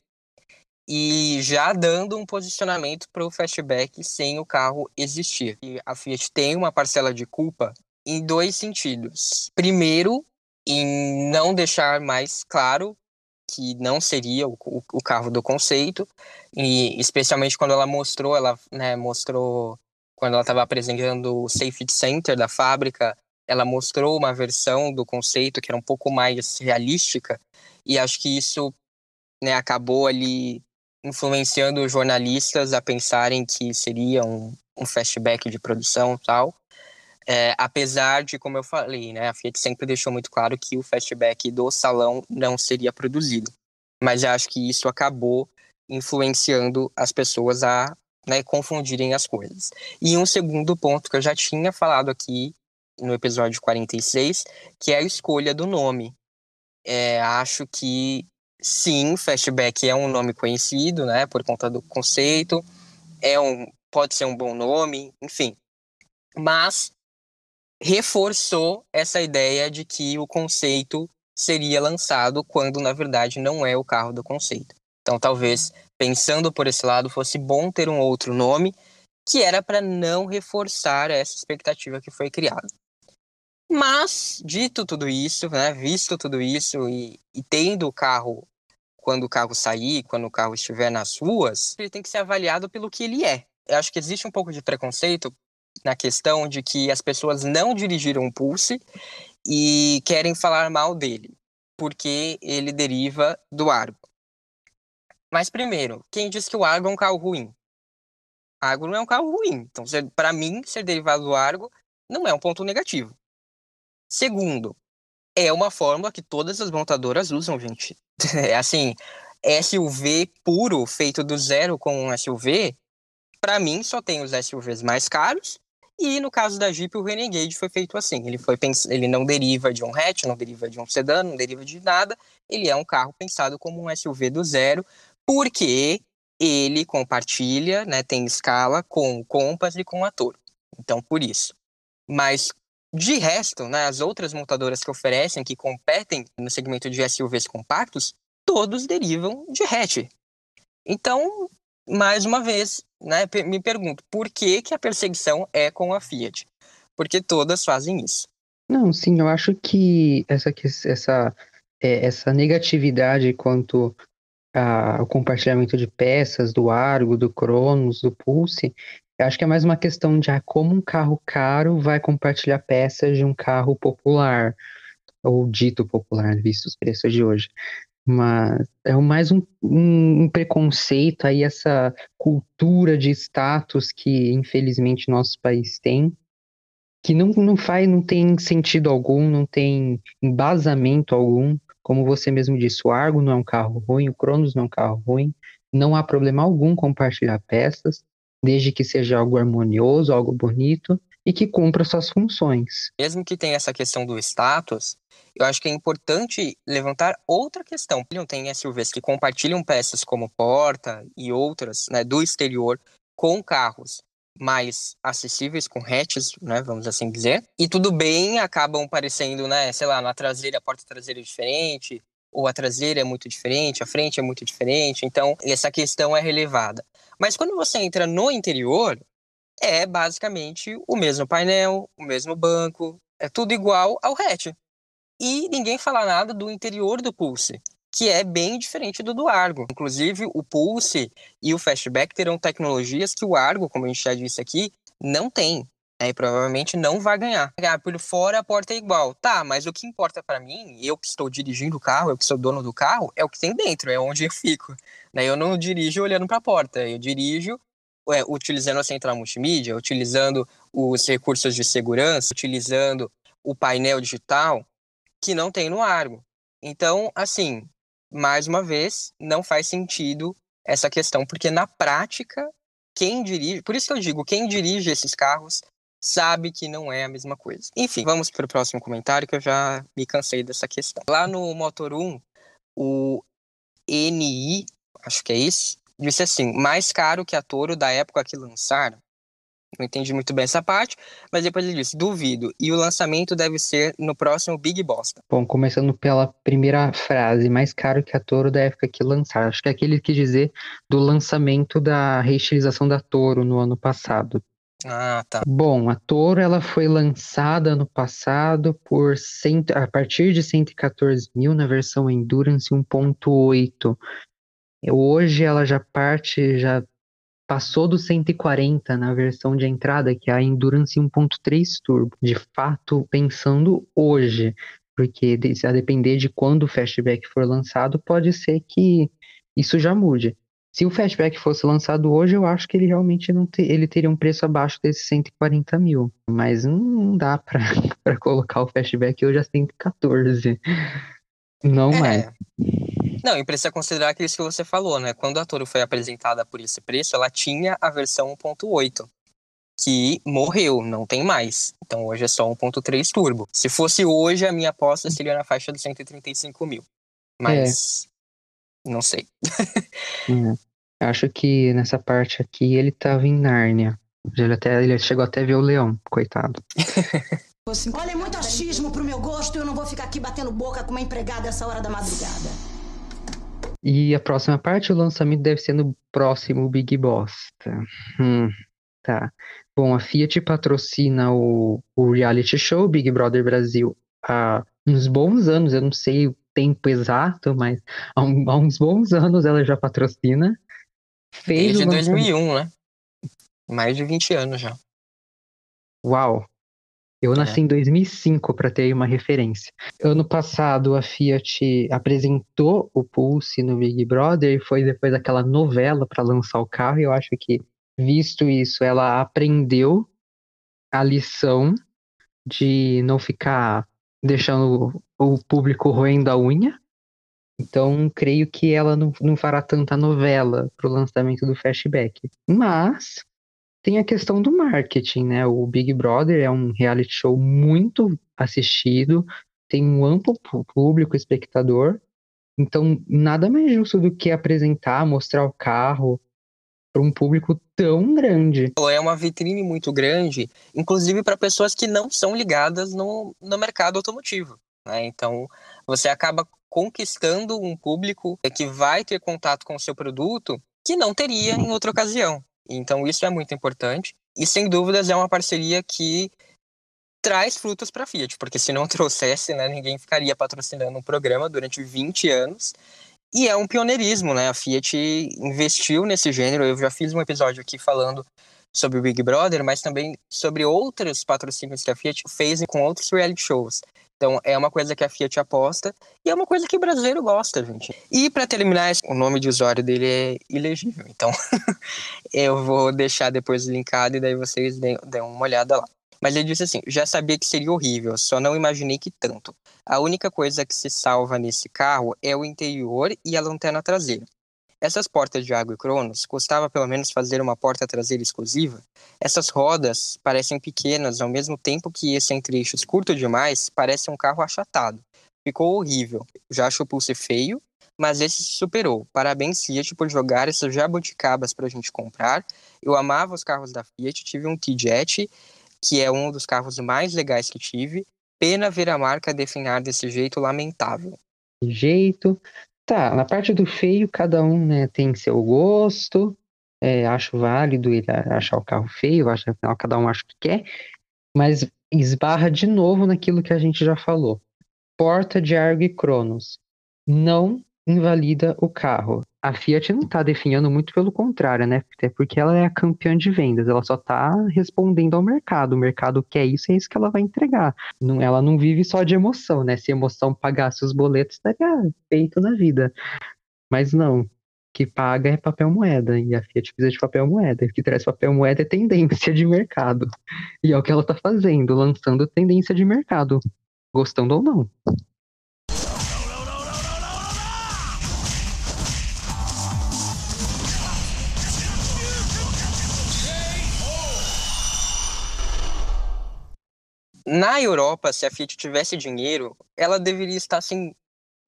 e já dando um posicionamento para o fastback sem o carro existir. E a Fiat tem uma parcela de culpa em dois sentidos. Primeiro, em não deixar mais claro que não seria o, o, carro do conceito, e especialmente quando ela mostrou, ela né, mostrou quando ela estava apresentando o Safety Center da fábrica, ela mostrou uma versão do conceito que era um pouco mais realística, e acho que isso né, acabou ali influenciando jornalistas a pensarem que seria um, um fastback de produção e tal. É, apesar de, como eu falei, né, a Fiat sempre deixou muito claro que o fastback do salão não seria produzido. Mas acho que isso acabou influenciando as pessoas a né, confundirem as coisas. E um segundo ponto que eu já tinha falado aqui no episódio 46, que é a escolha do nome. É, acho que sim, Fastback é um nome conhecido, né, por conta do conceito, é um, pode ser um bom nome, enfim. Mas reforçou essa ideia de que o conceito seria lançado quando na verdade não é o carro do conceito. Então talvez pensando por esse lado, fosse bom ter um outro nome, que era para não reforçar essa expectativa que foi criada. Mas, dito tudo isso, né, visto tudo isso e, e tendo o carro, quando o carro sair, quando o carro estiver nas ruas, ele tem que ser avaliado pelo que ele é. Eu acho que existe um pouco de preconceito na questão de que as pessoas não dirigiram o Pulse e querem falar mal dele porque ele deriva do Argo. Mas primeiro, quem diz que o Argo é um carro ruim? Argo não é um carro ruim. Então, para mim, ser derivado do Argo não é um ponto negativo. Segundo, é uma fórmula que todas as montadoras usam, gente. É assim, SUV puro, feito do zero com um SUV, para mim só tem os SUVs mais caros. E no caso da Jeep, o Renegade foi feito assim. Ele, foi pens... ele não deriva de um hatch, não deriva de um sedã, não deriva de nada. Ele é um carro pensado como um SUV do zero, porque ele compartilha, né, tem escala com o Compass e com a Toro. Então, por isso. Mas, de resto, né, as outras montadoras que oferecem, que competem no segmento de SUVs compactos, todos derivam de hatch. Então, mais uma vez, né, me pergunto, por que, que a perseguição é com a Fiat? Porque todas fazem isso. Não, sim, eu acho que essa, essa, é, essa negatividade quanto ao compartilhamento de peças do Argo, do Cronos, do Pulse, eu acho que é mais uma questão de ah, como um carro caro vai compartilhar peças de um carro popular, ou dito popular, visto os preços de hoje. Mas é mais um, um, um, preconceito aí, essa cultura de status que infelizmente nosso país tem, que não, não faz, não tem sentido algum, não tem embasamento algum. Como você mesmo disse, o Argo não é um carro ruim, o Cronos não é um carro ruim, não há problema algum compartilhar peças, desde que seja algo harmonioso, algo bonito e que cumpra suas funções. Mesmo que tenha essa questão do status, eu acho que é importante levantar outra questão. Tem SUVs que compartilham peças como porta e outras né, do exterior com carros mais acessíveis, com hatches, né, vamos assim dizer. E tudo bem, acabam parecendo, né, sei lá, na traseira, a porta traseira é diferente, ou a traseira é muito diferente, a frente é muito diferente, então essa questão é relevada. Mas quando você entra no interior, é basicamente o mesmo painel, o mesmo banco, é tudo igual ao hatch. E ninguém fala nada do interior do Pulse, que é bem diferente do do Argo. Inclusive, o Pulse e o Fastback terão tecnologias que o Argo, como a gente já disse aqui, não tem. Né, e provavelmente não vai ganhar. Por fora a porta é igual. Tá, mas o que importa para mim, eu que estou dirigindo o carro, eu que sou dono do carro, é o que tem dentro, é onde eu fico. Né? Eu não dirijo olhando para a porta, eu dirijo é, utilizando a central multimídia, utilizando os recursos de segurança, utilizando o painel digital que não tem no Argo. Então, assim, mais uma vez, não faz sentido essa questão, porque na prática, quem dirige, por isso que eu digo, quem dirige esses carros sabe que não é a mesma coisa. Enfim, vamos para o próximo comentário que eu já me cansei dessa questão. Lá no Motor 1, o NI, acho que é isso, disse assim: mais caro que a Toro da época que lançaram. Não entendi muito bem essa parte, mas depois ele disse: duvido. E o lançamento deve ser no próximo Big Bosta. Bom, começando pela primeira frase: mais caro que a Toro da época que lançaram. Acho que é aquele que dizer do lançamento da reestilização da Toro no ano passado. Ah, tá. Bom, a Toro ela foi lançada no passado por cento, a partir de 114 mil na versão Endurance 1.8. Hoje ela já parte, já passou do 140 na versão de entrada, que é a Endurance 1.3 Turbo. De fato, pensando hoje, porque a depender de quando o Fastback for lançado, pode ser que isso já mude. Se o Fastback fosse lançado hoje, eu acho que ele realmente não ter, ele teria um preço abaixo desses 140 mil. Mas não dá para colocar o Fastback hoje a 114. Não é. mais. Não, e precisa considerar aquilo que você falou, né? Quando a Toro foi apresentada por esse preço, ela tinha a versão 1.8, que morreu, não tem mais. Então hoje é só 1.3 turbo. Se fosse hoje, a minha aposta seria na faixa dos 135 mil. Mas é. Não sei. é. Acho que nessa parte aqui ele tava em Nárnia. Ele, até, ele chegou até a ver o leão, coitado. Olha, é muito achismo pro meu gosto e eu não vou ficar aqui batendo boca com uma empregada essa hora da madrugada. E a próxima parte, o lançamento deve ser no próximo Big Bosta. Hum, tá. Bom, a Fiat patrocina o, o reality show Big Brother Brasil há uns bons anos, eu não sei tempo exato, mas há, um, há uns bons anos ela já patrocina. Fez Desde 2001, né? Mais de 20 anos já. Uau! Eu nasci é. em 2005 para ter uma referência. Ano passado a Fiat apresentou o Pulse no Big Brother e foi depois daquela novela para lançar o carro. E eu acho que visto isso, ela aprendeu a lição de não ficar deixando o público roendo a unha. Então, creio que ela não, não fará tanta novela para o lançamento do Flashback. Mas tem a questão do marketing, né? O Big Brother é um reality show muito assistido, tem um amplo público espectador. Então, nada mais justo do que apresentar, mostrar o carro para um público tão grande. É uma vitrine muito grande, inclusive para pessoas que não são ligadas no, no mercado automotivo. Né? Então, você acaba conquistando um público que vai ter contato com o seu produto que não teria em outra ocasião. Então isso é muito importante e sem dúvidas é uma parceria que traz frutos para a Fiat, porque se não trouxesse, né, ninguém ficaria patrocinando um programa durante 20 anos. E é um pioneirismo, né? A Fiat investiu nesse gênero. Eu já fiz um episódio aqui falando sobre o Big Brother, mas também sobre outros patrocínios que a Fiat fez com outros reality shows. Então é uma coisa que a Fiat aposta e é uma coisa que o brasileiro gosta, gente. E para terminar, o nome de usuário dele é ilegível, então eu vou deixar depois linkado e daí vocês dêem, uma olhada lá. Mas ele disse assim: já sabia que seria horrível, só não imaginei que tanto. A única coisa que se salva nesse carro é o interior e a lanterna traseira. Essas portas de água e cronos, custava pelo menos fazer uma porta traseira exclusiva? Essas rodas parecem pequenas, ao mesmo tempo que esse entre-eixos curto demais parece um carro achatado. Ficou horrível. Já acho o Pulse feio, mas esse se superou. Parabéns, Fiat, por jogar essas jabuticabas pra gente comprar. Eu amava os carros da Fiat, tive um T-Jet, que é um dos carros mais legais que tive. Pena ver a marca definhar desse jeito lamentável. Jeito, Tá, na parte do feio, cada um né, tem seu gosto. É, acho válido ele achar o carro feio, acho afinal cada um acha o que quer, mas esbarra de novo naquilo que a gente já falou. Porta de Argo e Cronos. Não invalida o carro. A Fiat não está definhando muito pelo contrário, né? Até porque ela é a campeã de vendas, ela só está respondendo ao mercado. O mercado quer isso, é isso que ela vai entregar. Não, ela não vive só de emoção, né? Se emoção pagasse os boletos, estaria feito na vida. Mas não. Que paga é papel moeda. E a Fiat precisa de papel moeda. O que traz papel moeda é tendência de mercado. E é o que ela está fazendo, lançando tendência de mercado. Gostando ou não. Na Europa, se a Fiat tivesse dinheiro, ela deveria estar assim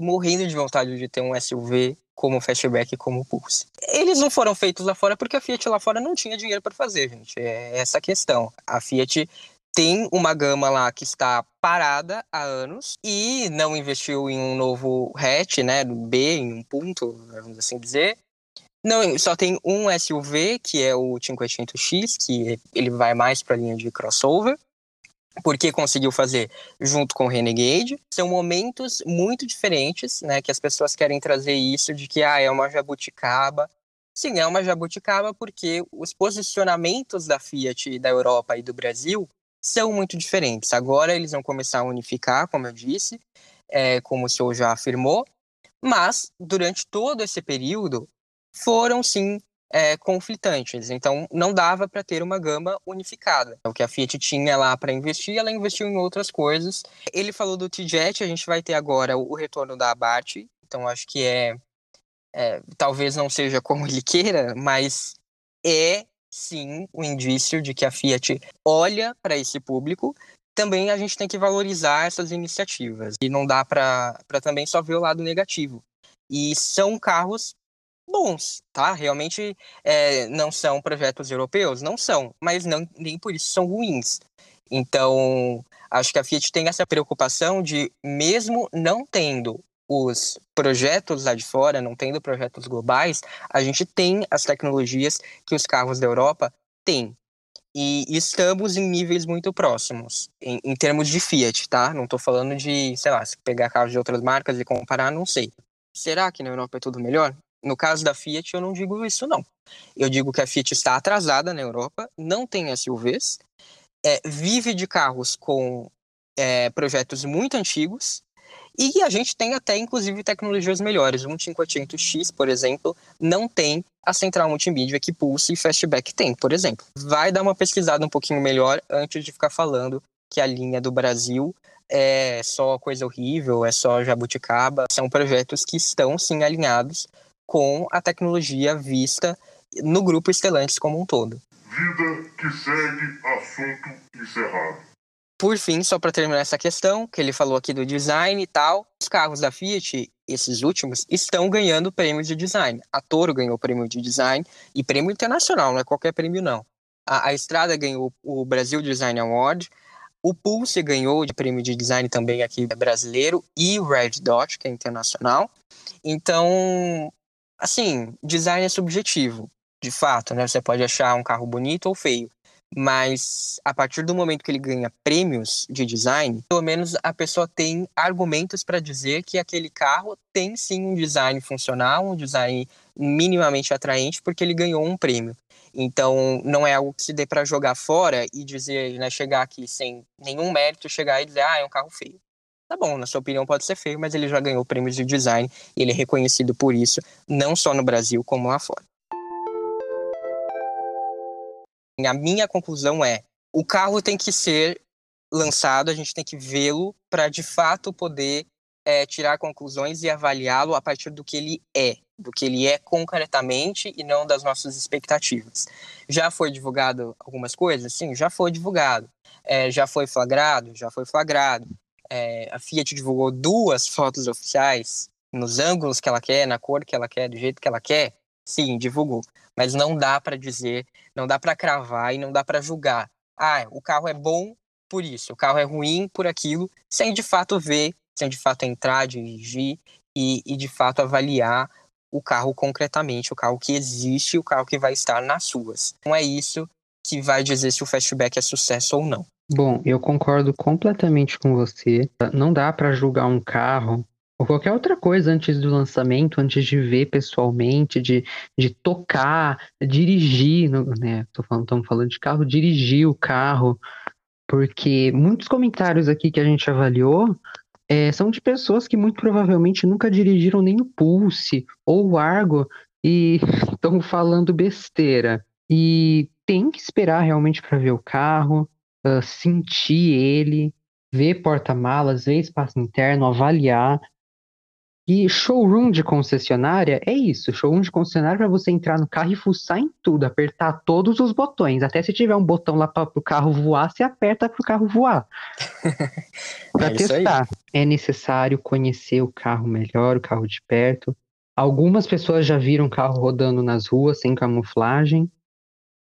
morrendo de vontade de ter um SUV como Fastback como o Pulse. Eles não foram feitos lá fora porque a Fiat lá fora não tinha dinheiro para fazer, gente. É essa a questão. A Fiat tem uma gama lá que está parada há anos e não investiu em um novo hatch, né, B, em um ponto, vamos assim dizer. Não, só tem um SUV, que é o 500X, que ele vai mais para a linha de crossover porque conseguiu fazer junto com o Renegade. São momentos muito diferentes, né? Que as pessoas querem trazer isso de que ah, é uma jabuticaba. Sim, é uma jabuticaba porque os posicionamentos da Fiat da Europa e do Brasil são muito diferentes. Agora eles vão começar a unificar, como eu disse, é, como o senhor já afirmou, mas durante todo esse período foram sim é, conflitantes. Então, não dava para ter uma gama unificada. O que a Fiat tinha lá para investir, ela investiu em outras coisas. Ele falou do T-Jet, a gente vai ter agora o retorno da Abarth. Então, acho que é, é talvez não seja como ele queira, mas é sim um indício de que a Fiat olha para esse público. Também a gente tem que valorizar essas iniciativas e não dá para também só ver o lado negativo. E são carros bons, tá? Realmente é, não são projetos europeus? Não são, mas não, nem por isso são ruins. Então, acho que a Fiat tem essa preocupação de, mesmo não tendo os projetos lá de fora, não tendo projetos globais, a gente tem as tecnologias que os carros da Europa têm. E estamos em níveis muito próximos, em, em termos de Fiat, tá? Não estou falando de, sei lá, se pegar carros de outras marcas e comparar, não sei. Será que na Europa é tudo melhor? No caso da Fiat, eu não digo isso, não. Eu digo que a Fiat está atrasada na Europa, não tem SUVs, é, vive de carros com é, projetos muito antigos e a gente tem até, inclusive, tecnologias melhores. O 1500X, por exemplo, não tem a central multimídia que Pulse e Fastback tem, por exemplo. Vai dar uma pesquisada um pouquinho melhor antes de ficar falando que a linha do Brasil é só coisa horrível, é só jabuticaba. São projetos que estão, sim, alinhados com a tecnologia vista no grupo Stellantis como um todo. Vida que segue, assunto encerrado. Por fim, só para terminar essa questão, que ele falou aqui do design e tal, os carros da Fiat, esses últimos, estão ganhando prêmios de design. A Toro ganhou prêmio de design e prêmio internacional, não é qualquer prêmio não. A, a Estrada ganhou o Brasil Design Award, o Pulse ganhou de prêmio de design também aqui brasileiro e o Red Dot, que é internacional. Então, assim, design é subjetivo, de fato, né? Você pode achar um carro bonito ou feio mas a partir do momento que ele ganha prêmios de design, pelo menos a pessoa tem argumentos para dizer que aquele carro tem sim um design funcional, um design minimamente atraente, porque ele ganhou um prêmio. Então, não é algo que se dê para jogar fora e dizer, né, chegar aqui sem nenhum mérito, chegar e dizer, ah, é um carro feio. Tá bom, na sua opinião pode ser feio, mas ele já ganhou prêmios de design e ele é reconhecido por isso, não só no Brasil, como lá fora. A minha conclusão é: o carro tem que ser lançado, a gente tem que vê-lo para de fato poder é, tirar conclusões e avaliá-lo a partir do que ele é, do que ele é concretamente e não das nossas expectativas. Já foi divulgado algumas coisas? Sim, já foi divulgado. É, já foi flagrado? Já foi flagrado. É, a Fiat divulgou duas fotos oficiais nos ângulos que ela quer, na cor que ela quer, do jeito que ela quer. Sim, divulgou. Mas não dá para dizer, não dá para cravar e não dá para julgar. Ah, o carro é bom por isso, o carro é ruim por aquilo, sem de fato ver, sem de fato entrar, dirigir e, e de fato avaliar o carro concretamente, o carro que existe, o carro que vai estar nas ruas. Não é isso que vai dizer se o fastback é sucesso ou não. Bom, eu concordo completamente com você. Não dá para julgar um carro ou qualquer outra coisa antes do lançamento, antes de ver pessoalmente, de, de tocar, dirigir, né? Tô falando, estamos falando de carro, dirigir o carro, porque muitos comentários aqui que a gente avaliou é, são de pessoas que muito provavelmente nunca dirigiram nem o Pulse ou o Argo e estão falando besteira. E tem que esperar realmente para ver o carro, uh, sentir ele, ver porta-malas, ver espaço interno, avaliar. E showroom de concessionária é isso. Showroom de concessionária é para você entrar no carro e fuçar em tudo, apertar todos os botões. Até se tiver um botão lá para o carro voar, você aperta para o carro voar. para é testar. É necessário conhecer o carro melhor, o carro de perto. Algumas pessoas já viram o carro rodando nas ruas sem camuflagem.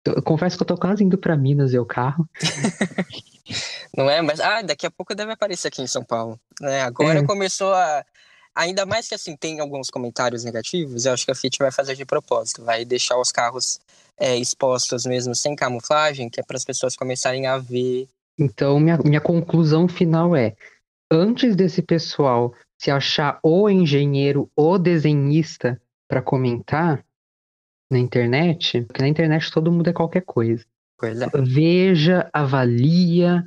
Eu confesso que eu tô quase indo para Minas o carro. Não é? Mas ah, daqui a pouco deve aparecer aqui em São Paulo. Né? Agora é. começou a Ainda mais que assim tem alguns comentários negativos, eu acho que a Fiat vai fazer de propósito, vai deixar os carros é, expostos mesmo sem camuflagem, que é para as pessoas começarem a ver. Então, minha, minha conclusão final é: antes desse pessoal se achar o engenheiro ou desenhista para comentar na internet, porque na internet todo mundo é qualquer coisa. É. Veja, avalia,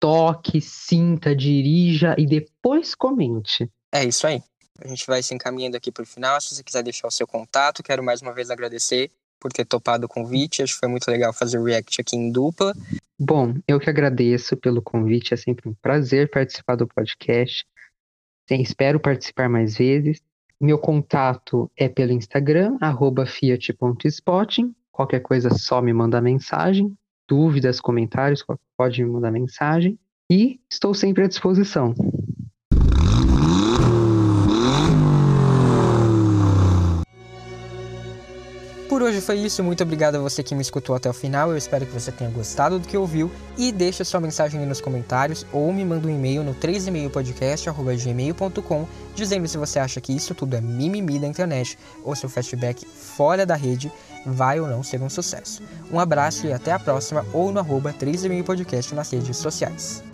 toque, sinta, dirija e depois comente. É isso aí. A gente vai se encaminhando aqui para o final. Se você quiser deixar o seu contato, quero mais uma vez agradecer por ter topado o convite. Acho que foi muito legal fazer o react aqui em dupla. Bom, eu que agradeço pelo convite. É sempre um prazer participar do podcast. Sim, espero participar mais vezes. Meu contato é pelo Instagram, fiat.spotting. Qualquer coisa só me manda mensagem. Dúvidas, comentários, pode me mandar mensagem. E estou sempre à disposição. Por hoje foi isso, muito obrigado a você que me escutou até o final, eu espero que você tenha gostado do que ouviu e deixa sua mensagem aí nos comentários ou me manda um e-mail no 3emailpodcast.gmail.com dizendo se você acha que isso tudo é mimimi da internet ou se o fastback fora da rede vai ou não ser um sucesso. Um abraço e até a próxima ou no arroba 3emailpodcast nas redes sociais.